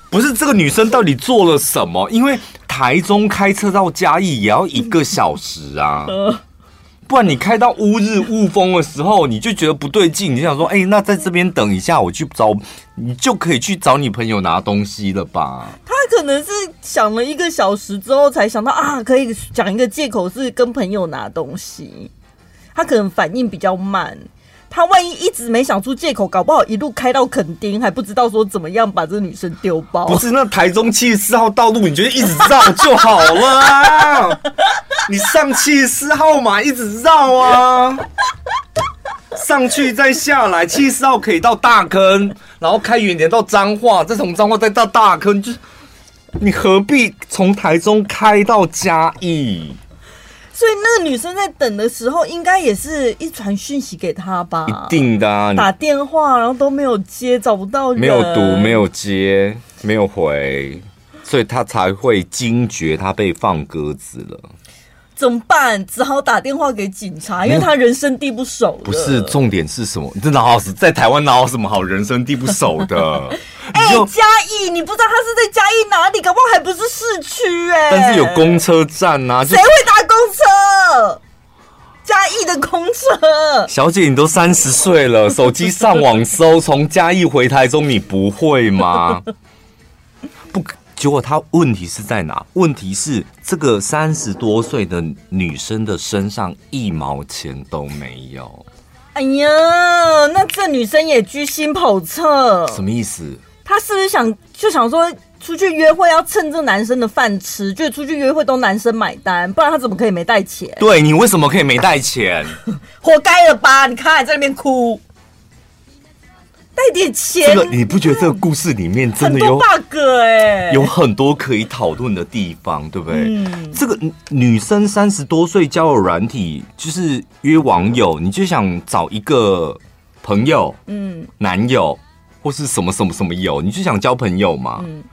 不是这个女生到底做了什么？因为。台中开车到嘉义也要一个小时啊，不然你开到乌日雾峰的时候，你就觉得不对劲，你就想说，哎、那在这边等一下，我去找你就可以去找你朋友拿东西了吧？他可能是想了一个小时之后才想到啊，可以讲一个借口是跟朋友拿东西，他可能反应比较慢。他万一一直没想出借口，搞不好一路开到垦丁，还不知道说怎么样把这女生丢包。不是那台中七十四号道路，你觉得一直绕就好了啊？你上七十四号嘛，一直绕啊，上去再下来，七十四号可以到大坑，然后开远点到彰化，再从彰化再到大坑，就你何必从台中开到嘉义？所以那个女生在等的时候，应该也是一传讯息给他吧？一定的啊，打电话然后都没有接，找不到人，没有读，没有接，没有回，所以他才会惊觉他被放鸽子了。怎么办？只好打电话给警察，因为他人生地不熟。不是，重点是什么？你这哪有在台湾哪有什么好人生地不熟的？哎、欸，嘉义，你不知道他是在嘉义哪里？搞不好还不是市区哎。但是有公车站呐、啊，谁会搭公车？嘉义的公车。小姐，你都三十岁了，手机上网搜从嘉义回台中，你不会吗？不。结果他问题是在哪？问题是这个三十多岁的女生的身上一毛钱都没有。哎呀，那这女生也居心叵测。什么意思？她是不是想就想说出去约会要蹭这男生的饭吃？就出去约会都男生买单，不然她怎么可以没带钱？对，你为什么可以没带钱？活该了吧？你看还在那边哭。带点钱，这个你不觉得这个故事里面真的有 bug 哎，有很多可以讨论的地方，对不对？嗯，这个女生三十多岁交友软体就是约网友，你就想找一个朋友，嗯，男友或是什么什么什么友，你就想交朋友嘛。嗯，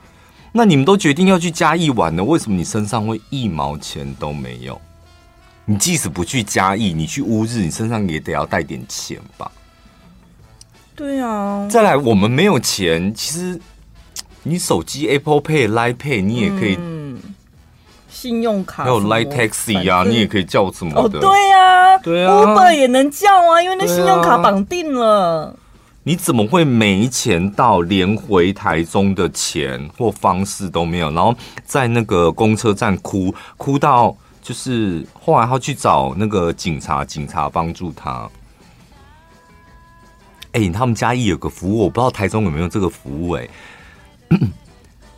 那你们都决定要去嘉义玩了，为什么你身上会一毛钱都没有？你即使不去嘉义，你去乌日，你身上也得要带点钱吧？对啊。再来，我们没有钱，其实你手机 Apple Pay、Line Pay，你也可以。嗯。信用卡还有 Line Taxi 啊，你也可以叫什么的？哦，对啊，对啊，Uber 也能叫啊，因为那信用卡绑定了。你怎么会没钱到连回台中的钱或方式都没有？然后在那个公车站哭哭到。就是后来他去找那个警察，警察帮助他。哎、欸，他们嘉义有个服务，我不知道台中有没有这个服务、欸。哎，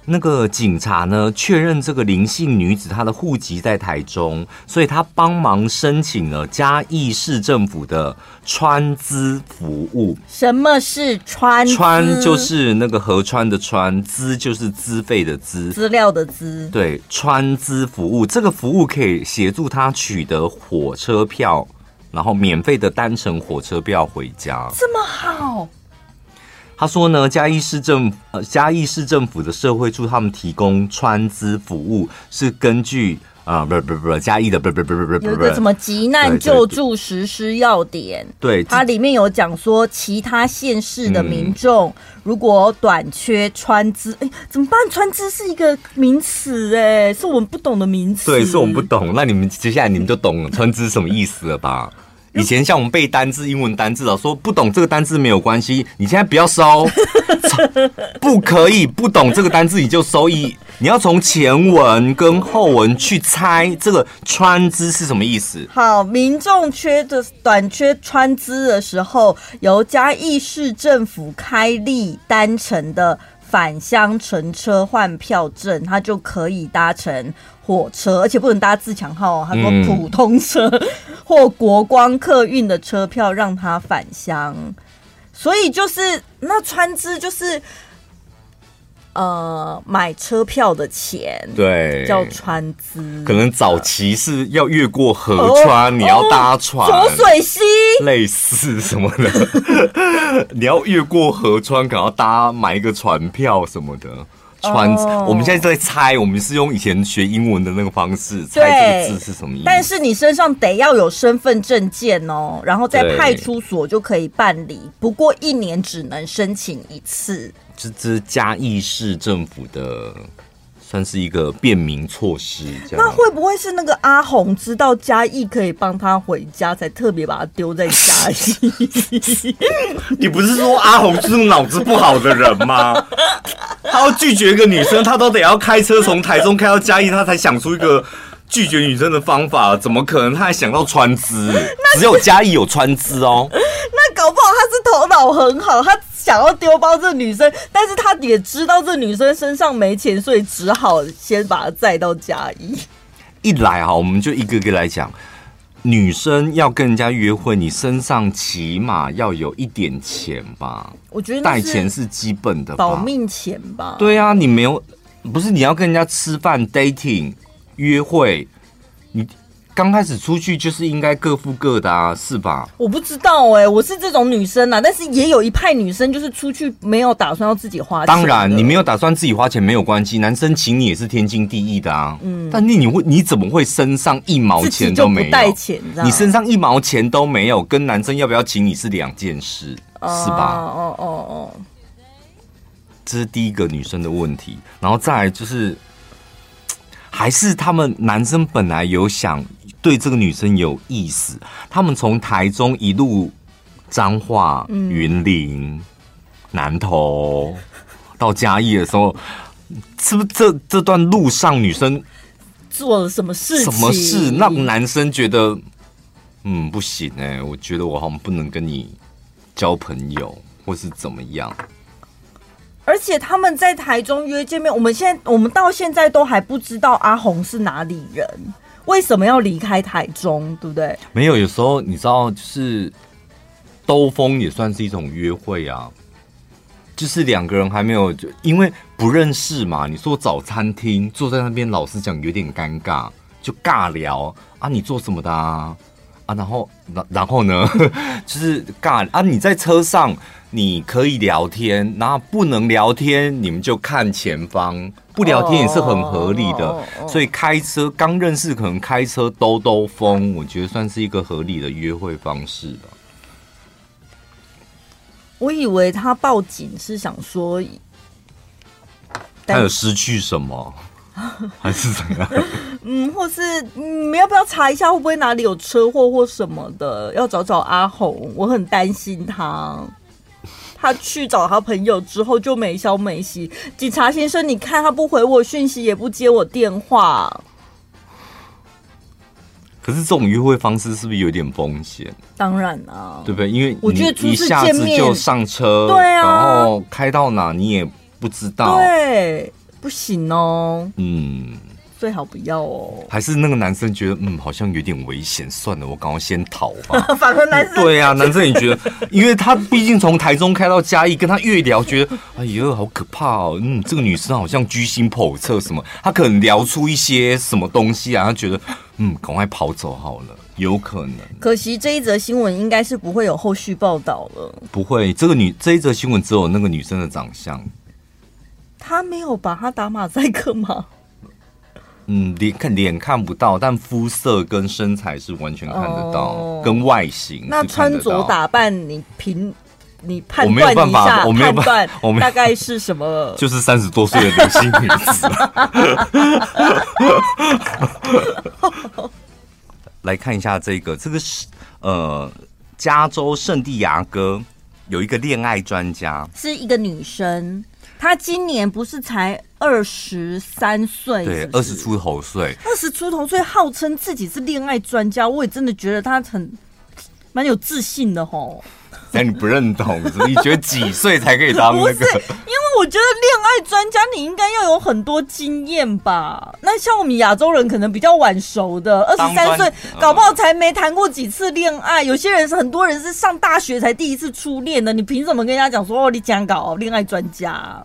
那个警察呢，确认这个林姓女子她的户籍在台中，所以他帮忙申请了嘉义市政府的川资服务。什么是川？川就是那个河川的川，资就是资费的资，资料的资。对，川资服务这个服务可以协助他取得火车票，然后免费的单程火车票回家。这么好？他说呢，嘉义市政呃嘉义市政府的社会处他们提供穿资服务是根据。啊，不不不，加一的不不不不不，有一个什么急难救助实施要点？对，它里面有讲说，其他县市的民众如果短缺穿资，哎、嗯，怎么办？穿资是一个名词，哎，是我们不懂的名词。对，是我们不懂。那你们接下来你们就懂川资什么意思了吧？以前像我们背单字、英文单字啊，说不懂这个单字没有关系，你现在不要收，不可以不懂这个单字你就收一，你要从前文跟后文去猜这个川资是什么意思。好，民众缺的短缺川资的时候，由嘉义市政府开立单程的返乡乘车换票证，他就可以搭乘火车，而且不能搭自强号，哦他说普通车。嗯或国光客运的车票让他返乡，所以就是那川资就是呃买车票的钱，对，叫船资。可能早期是要越过河川，哦、你要搭船，浊、哦、水溪类似什么的，你要越过河川，可能要搭买一个船票什么的。川资，oh, 我们现在在猜，我们是用以前学英文的那个方式猜这个字是什么意思。但是你身上得要有身份证件哦，然后在派出所就可以办理，不过一年只能申请一次。这这嘉义市政府的。算是一个便民措施，这样。那会不会是那个阿红知道嘉义可以帮他回家，才特别把他丢在嘉义？你不是说阿红是脑子不好的人吗？他要拒绝一个女生，他都得要开车从台中开到嘉义，他才想出一个拒绝女生的方法。怎么可能？他还想到川资？只有嘉义有川资哦。那搞不好他是头脑很好，他。想要丢包这女生，但是他也知道这女生身上没钱，所以只好先把她载到嘉义。一来哈，我们就一个个来讲，女生要跟人家约会，你身上起码要有一点钱吧？我觉得带钱是基本的，保命钱吧？对啊，你没有，不是你要跟人家吃饭、dating、约会，你。刚开始出去就是应该各付各的啊，是吧？我不知道哎、欸，我是这种女生啊，但是也有一派女生就是出去没有打算要自己花钱。当然，你没有打算自己花钱没有关系，男生请你也是天经地义的啊。嗯，但你你会你怎么会身上一毛钱都没有？带钱，你身上一毛钱都没有，跟男生要不要请你是两件事，是吧？哦哦哦，这是第一个女生的问题，然后再来就是，还是他们男生本来有想。对这个女生有意思，他们从台中一路彰化、云林、嗯、南投到嘉义的时候，是不是这这段路上女生做了什么事？什么事让男生觉得嗯不行哎、欸？我觉得我好像不能跟你交朋友，或是怎么样？而且他们在台中约见面，我们现在我们到现在都还不知道阿红是哪里人。为什么要离开台中？对不对？没有，有时候你知道，就是兜风也算是一种约会啊。就是两个人还没有就因为不认识嘛，你说找餐厅坐在那边，老实讲有点尴尬，就尬聊啊。你做什么的啊？啊，然后然然后呢，就是尬啊。你在车上你可以聊天，然后不能聊天，你们就看前方。不聊天也是很合理的。所以开车刚认识，可能开车兜兜风，我觉得算是一个合理的约会方式吧。我以为他报警是想说，他有失去什么，还是怎样？嗯，或是你们要不要查一下，会不会哪里有车祸或什么的？要找找阿红，我很担心他。他去找他朋友之后就没消没息。警察先生，你看他不回我讯息，也不接我电话。可是这种约会方式是不是有点风险？当然啊，对不对？因为我觉得一下子就上车，对啊，然后开到哪你也不知道，对，不行哦，嗯。最好不要哦，还是那个男生觉得嗯，好像有点危险，算了，我赶快先逃吧。反而男生对啊，男生也觉得，因为他毕竟从台中开到嘉义，跟他越聊，觉得哎呦好可怕哦，嗯，这个女生好像居心叵测什么，他可能聊出一些什么东西啊，他觉得嗯，赶快跑走好了，有可能。可惜这一则新闻应该是不会有后续报道了，不会，这个女这一则新闻只有那个女生的长相，他没有把她打马赛克吗？嗯，脸看脸看不到，但肤色跟身材是完全看得到，哦、跟外形。那穿着打扮，你凭你判断一下，我没有办法，我大概是什么？就是三十多岁的女性女子。来看一下这个，这个是呃，加州圣地亚哥有一个恋爱专家，是一个女生。她今年不是才二十三岁，对，二十出头岁，二十出头岁，号称自己是恋爱专家，我也真的觉得他很蛮有自信的吼。但你不认同，你觉得几岁才可以当那个？不是，因为我觉得恋爱专家你应该要有很多经验吧？那像我们亚洲人可能比较晚熟的，二十三岁搞不好才没谈过几次恋爱。有些人是很多人是上大学才第一次初恋的，你凭什么跟人家讲说哦，你讲搞恋爱专家？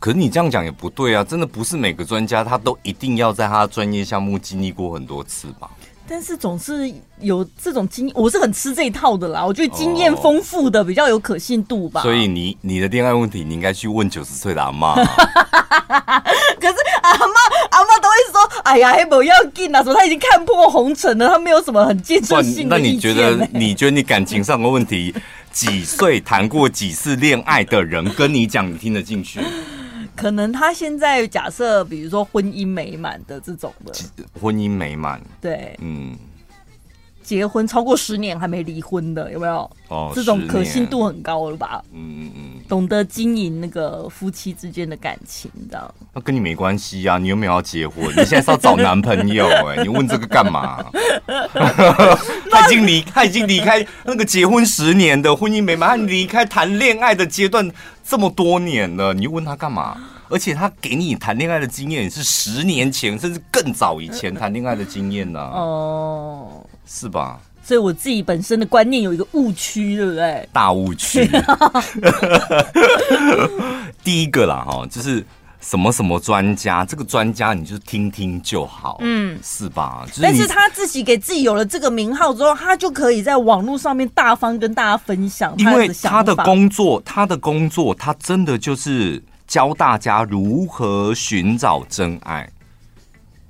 可是你这样讲也不对啊！真的不是每个专家他都一定要在他的专业项目经历过很多次吧？但是总是有这种经验，我是很吃这一套的啦。我觉得经验丰富的比较有可信度吧。所以你你的恋爱问题，你应该去问九十岁的阿妈。可是阿妈阿妈都会说：“哎呀，不要进啊，说他已经看破红尘了，他没有什么很建设性的。”那你觉得？你觉得你感情上的问题，几岁谈过几次恋爱的人跟你讲，你听得进去？可能他现在假设，比如说婚姻美满的这种的，婚姻美满，对，嗯，结婚超过十年还没离婚的有没有？哦，这种可信度很高了吧？嗯嗯嗯，懂得经营那个夫妻之间的感情，这样。那跟你没关系呀，你又没有要结婚，你现在是要找男朋友哎，你问这个干嘛？他已经离，他已经离开那个结婚十年的婚姻美满，他离开谈恋爱的阶段。这么多年了，你问他干嘛？而且他给你谈恋爱的经验是十年前，甚至更早以前 谈恋爱的经验呢？哦，是吧？所以我自己本身的观念有一个误区，对不对？大误区。第一个啦，哈，就是。什么什么专家？这个专家你就听听就好，嗯，是吧？就是、但是他自己给自己有了这个名号之后，他就可以在网络上面大方跟大家分享。因为他的工作，他的工作，他真的就是教大家如何寻找真爱。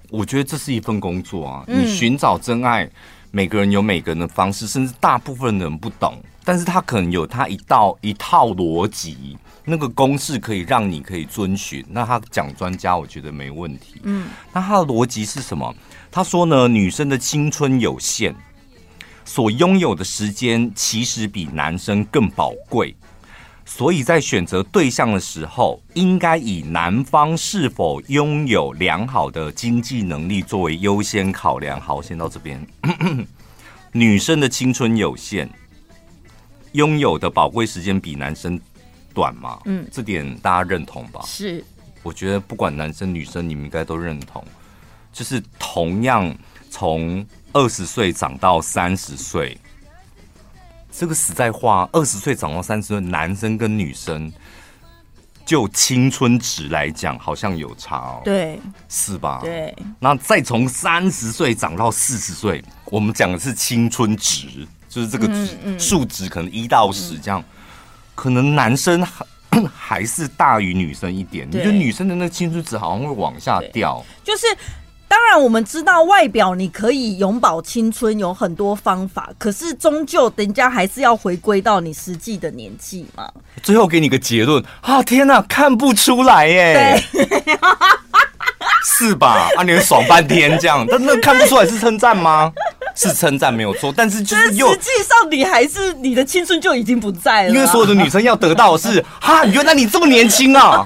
我觉得这是一份工作啊！你寻找真爱，嗯、每个人有每个人的方式，甚至大部分人不懂，但是他可能有他一道一套逻辑。那个公式可以让你可以遵循。那他讲专家，我觉得没问题。嗯，那他的逻辑是什么？他说呢，女生的青春有限，所拥有的时间其实比男生更宝贵，所以在选择对象的时候，应该以男方是否拥有良好的经济能力作为优先考量。好，先到这边。女生的青春有限，拥有的宝贵时间比男生。短嘛，嗯，这点大家认同吧？是，我觉得不管男生女生，你们应该都认同，就是同样从二十岁长到三十岁，这个实在话，二十岁长到三十岁，男生跟女生就青春值来讲，好像有差哦，对，是吧？对，那再从三十岁长到四十岁，我们讲的是青春值，就是这个数值可能一到十这样。可能男生 还是大于女生一点。你觉得女生的那个青春值好像会往下掉？就是。当然，我们知道外表你可以永葆青春，有很多方法，可是终究人家还是要回归到你实际的年纪嘛。最后给你个结论啊！天哪，看不出来耶，对 是吧？啊，你们爽半天这样，但那看不出来是称赞吗？是称赞没有错，但是就是又实际上你还是你的青春就已经不在了，因为所有的女生要得到的是哈，原来你这么年轻啊！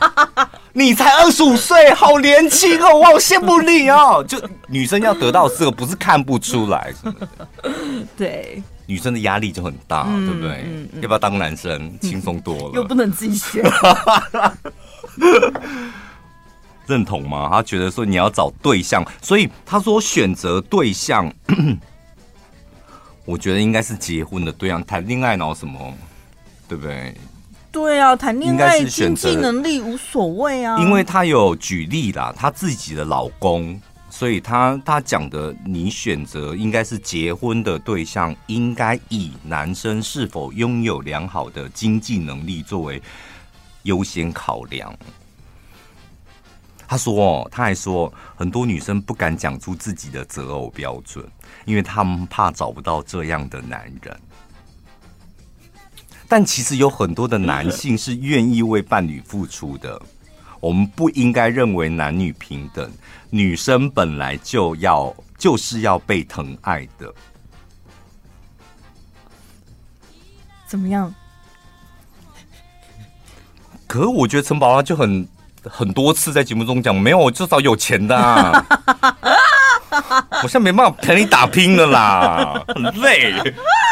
你才二十五岁，好年轻哦！我好羡慕你哦。就女生要得到这个，不是看不出来什么的。对，女生的压力就很大，嗯、对不对？嗯嗯、要不要当男生？轻松多了，又不能自己选。认同吗？他觉得说你要找对象，所以他说选择对象，我觉得应该是结婚的对象，谈恋爱然后什么，对不对？对啊，谈恋爱经济能力无所谓啊。因为他有举例啦，他自己的老公，所以他他讲的，你选择应该是结婚的对象，应该以男生是否拥有良好的经济能力作为优先考量。他说哦，他还说很多女生不敢讲出自己的择偶标准，因为他们怕找不到这样的男人。但其实有很多的男性是愿意为伴侣付出的，我们不应该认为男女平等，女生本来就要就是要被疼爱的。怎么样？可是我觉得陈宝拉就很很多次在节目中讲，没有，我至少有钱的啊。我现在没办法陪你打拼了啦，很累。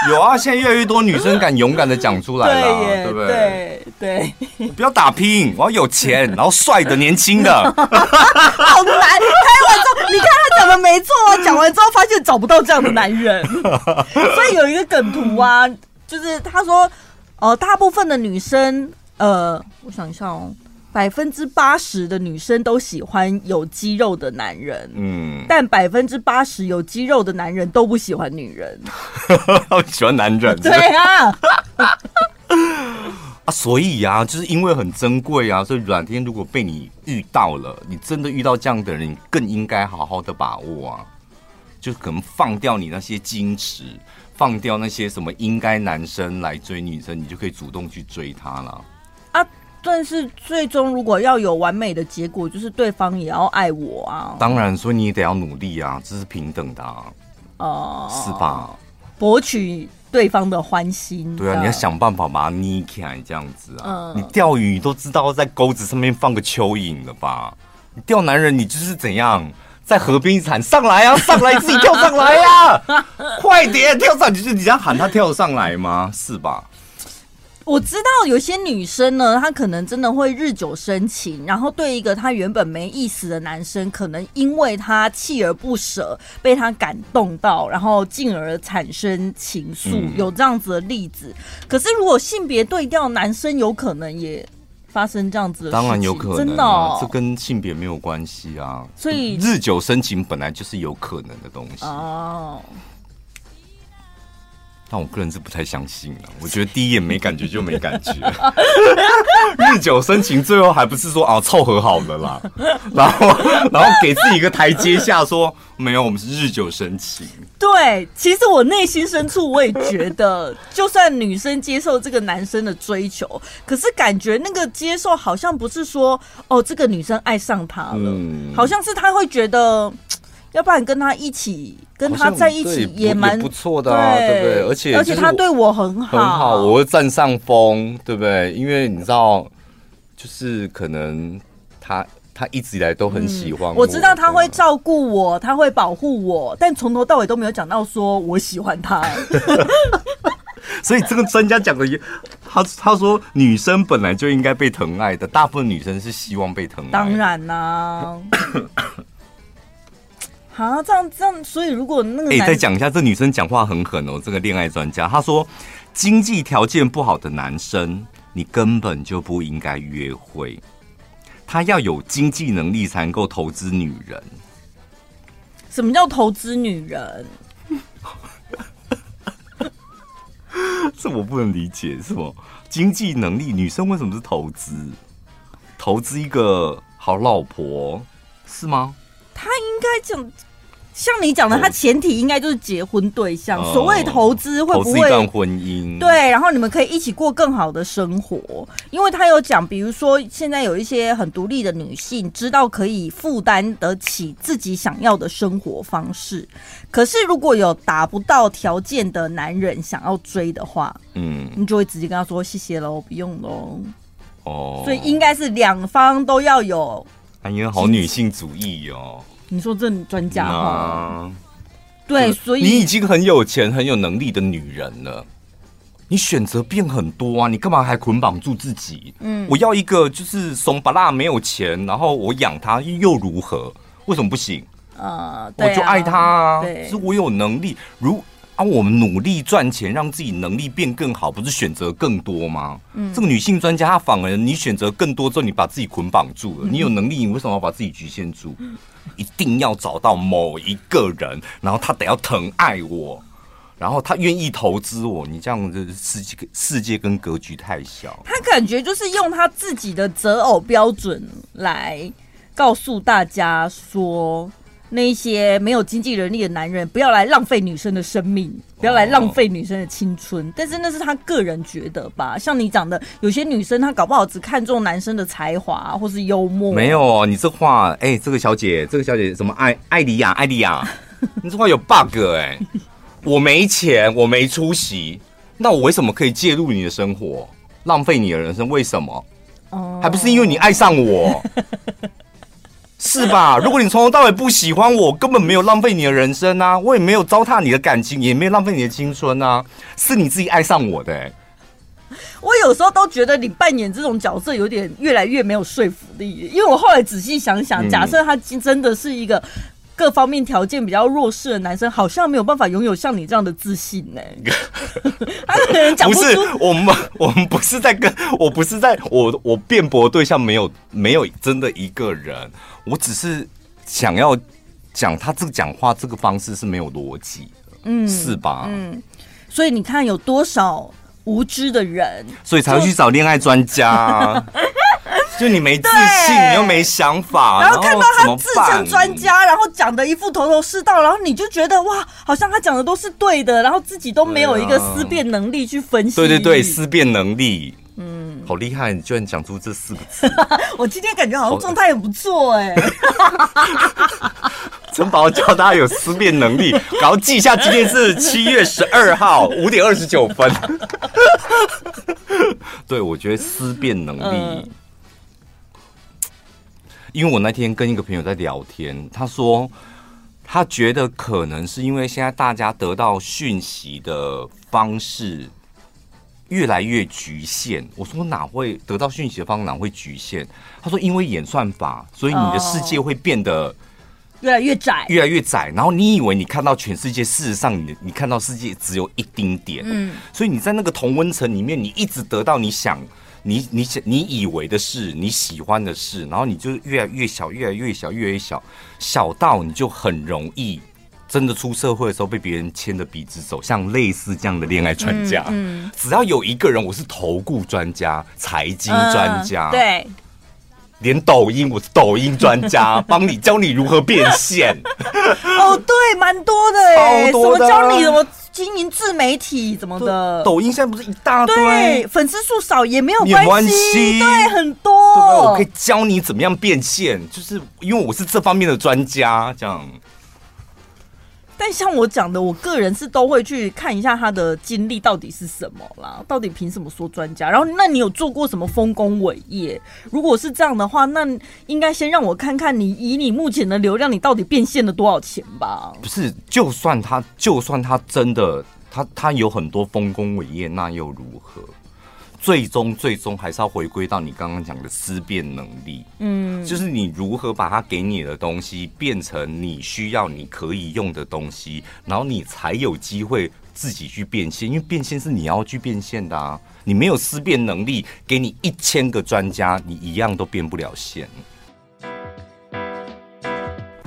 有啊，现在越来越多女生敢勇敢的讲出来了，对，对不对？对对，不要打拼，我要有钱，然后帅的、年轻的。好难，开玩笑，你看他讲的没错啊，讲完之后发现找不到这样的男人，所以有一个梗图啊，就是他说，呃，大部分的女生，呃，我想一下哦。百分之八十的女生都喜欢有肌肉的男人，嗯，但百分之八十有肌肉的男人都不喜欢女人，喜欢男人，对啊，啊，所以啊，就是因为很珍贵啊，所以软天如果被你遇到了，你真的遇到这样的人，你更应该好好的把握啊，就可能放掉你那些矜持，放掉那些什么应该男生来追女生，你就可以主动去追她了啊。但是最终如果要有完美的结果，就是对方也要爱我啊。当然，所以你也得要努力啊，这是平等的啊，哦、呃，是吧？博取对方的欢心。对啊，你要想办法把它捏起来，这样子啊。嗯、你钓鱼都知道在钩子上面放个蚯蚓了吧？你钓男人，你就是怎样在河边一喊上来啊，上来自己跳上来呀、啊，快点跳上去！就是你这样喊他跳上来吗？是吧？我知道有些女生呢，她可能真的会日久生情，然后对一个她原本没意思的男生，可能因为她锲而不舍，被他感动到，然后进而产生情愫，嗯、有这样子的例子。可是如果性别对调，男生有可能也发生这样子的事情，当然有可能、啊，真的、哦，这跟性别没有关系啊。所以日久生情本来就是有可能的东西哦。但我个人是不太相信的，我觉得第一眼没感觉就没感觉，日久生情，最后还不是说啊凑合好了啦，然后然后给自己一个台阶下，说没有，我们是日久生情。对，其实我内心深处我也觉得，就算女生接受这个男生的追求，可是感觉那个接受好像不是说哦这个女生爱上他了，嗯、好像是他会觉得。要不然跟他一起，跟他在一起也蛮不错的啊，对不对？而且而且他对我很好，很好，我会占上风，对不对？因为你知道，就是可能他他一直以来都很喜欢我，我知道他会照顾我，他会保护我，但从头到尾都没有讲到说我喜欢他。所以这个专家讲的也，他他说女生本来就应该被疼爱的，大部分女生是希望被疼爱，当然啦、啊。啊，这样这样，所以如果那个……哎、欸，再讲一下，这女生讲话很狠哦。这个恋爱专家他说，经济条件不好的男生，你根本就不应该约会。他要有经济能力才能够投资女人。什么叫投资女人？这我不能理解，是什么经济能力？女生为什么是投资？投资一个好老婆是吗？他应该讲。像你讲的，他前提应该就是结婚对象。哦、所谓投资会不会婚姻？对，然后你们可以一起过更好的生活。因为他有讲，比如说现在有一些很独立的女性，知道可以负担得起自己想要的生活方式。可是如果有达不到条件的男人想要追的话，嗯，你就会直接跟他说谢谢喽，不用喽。哦，所以应该是两方都要有。哎呀，好女性主义哦。你说这专家哈？对，所以你已经很有钱、很有能力的女人了，你选择变很多啊！你干嘛还捆绑住自己？嗯，我要一个就是怂巴拉没有钱，然后我养他又如何？为什么不行？呃，我就爱他啊！是我有能力，如。当我们努力赚钱，让自己能力变更好，不是选择更多吗？嗯，这个女性专家她反而你选择更多之后，你把自己捆绑住了。嗯、你有能力，你为什么要把自己局限住？嗯、一定要找到某一个人，然后他得要疼爱我，然后他愿意投资我。你这样子世界世界跟格局太小。他感觉就是用他自己的择偶标准来告诉大家说。那些没有经济能力的男人，不要来浪费女生的生命，不要来浪费女生的青春。哦、但是那是他个人觉得吧？像你讲的，有些女生她搞不好只看重男生的才华或是幽默。没有哦，你这话，哎、欸，这个小姐，这个小姐什么艾艾迪亚，艾迪亚，你这话有 bug 哎、欸！我没钱，我没出息，那我为什么可以介入你的生活，浪费你的人生？为什么？哦，还不是因为你爱上我。是吧？如果你从头到尾不喜欢我，根本没有浪费你的人生啊！我也没有糟蹋你的感情，也没有浪费你的青春啊！是你自己爱上我的、欸。我有时候都觉得你扮演这种角色有点越来越没有说服力，因为我后来仔细想想，假设他真的是一个。各方面条件比较弱势的男生，好像没有办法拥有像你这样的自信呢、欸。他可能讲不出。不是我们，我们不是在跟，我不是在我我辩驳对象没有没有真的一个人，我只是想要讲他这个讲话这个方式是没有逻辑的，嗯，是吧？嗯，所以你看有多少无知的人，所以才会去找恋爱专家。就你没自信，你又没想法，然后看到他自称专家，然后讲的一副头头是道，然后你就觉得哇，好像他讲的都是对的，然后自己都没有一个思辨能力去分析。对对对，思辨能力，嗯，好厉害，你居然讲出这四个字。我今天感觉好像状态也不错哎。陈宝教大家有思辨能力，然后记一下，今天是七月十二号五点二十九分。对，我觉得思辨能力。嗯因为我那天跟一个朋友在聊天，他说他觉得可能是因为现在大家得到讯息的方式越来越局限。我说哪会得到讯息的方式哪会局限？他说因为演算法，所以你的世界会变得越来越窄，越来越窄。然后你以为你看到全世界，事实上你你看到世界只有一丁点。嗯，所以你在那个同温层里面，你一直得到你想。你你想你以为的事，你喜欢的事，然后你就越来越小，越来越小，越来越小，小到你就很容易真的出社会的时候被别人牵着鼻子走，像类似这样的恋爱专家。嗯，嗯，只要有一个人，我是投顾专家、财经专家，嗯，对，连抖音我是抖音专家，帮你教你如何变现。哦，对，蛮多的哎，多的啊，什么教你怎么。经营自媒体怎么的？抖音现在不是一大堆，对，粉丝数少也没有关系，对，很多。我可以教你怎么样变现，就是因为我是这方面的专家，这样。但像我讲的，我个人是都会去看一下他的经历到底是什么啦，到底凭什么说专家？然后，那你有做过什么丰功伟业？如果是这样的话，那应该先让我看看你以你目前的流量，你到底变现了多少钱吧？不是，就算他，就算他真的，他他有很多丰功伟业，那又如何？最终，最终还是要回归到你刚刚讲的思辨能力。嗯，就是你如何把它给你的东西变成你需要、你可以用的东西，然后你才有机会自己去变现。因为变现是你要去变现的啊！你没有思辨能力，给你一千个专家，你一样都变不了现。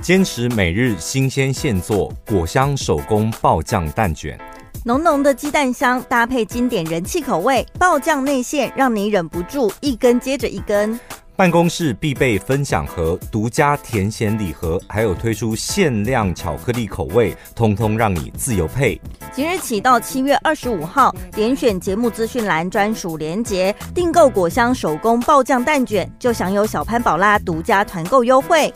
坚持每日新鲜现做，果香手工爆酱蛋卷。浓浓的鸡蛋香搭配经典人气口味爆酱内馅，让你忍不住一根接着一根。办公室必备分享盒、独家甜咸礼盒，还有推出限量巧克力口味，通通让你自由配。即日起到七月二十五号，点选节目资讯栏专属连结，订购果香手工爆酱蛋卷，就享有小潘宝拉独家团购优惠。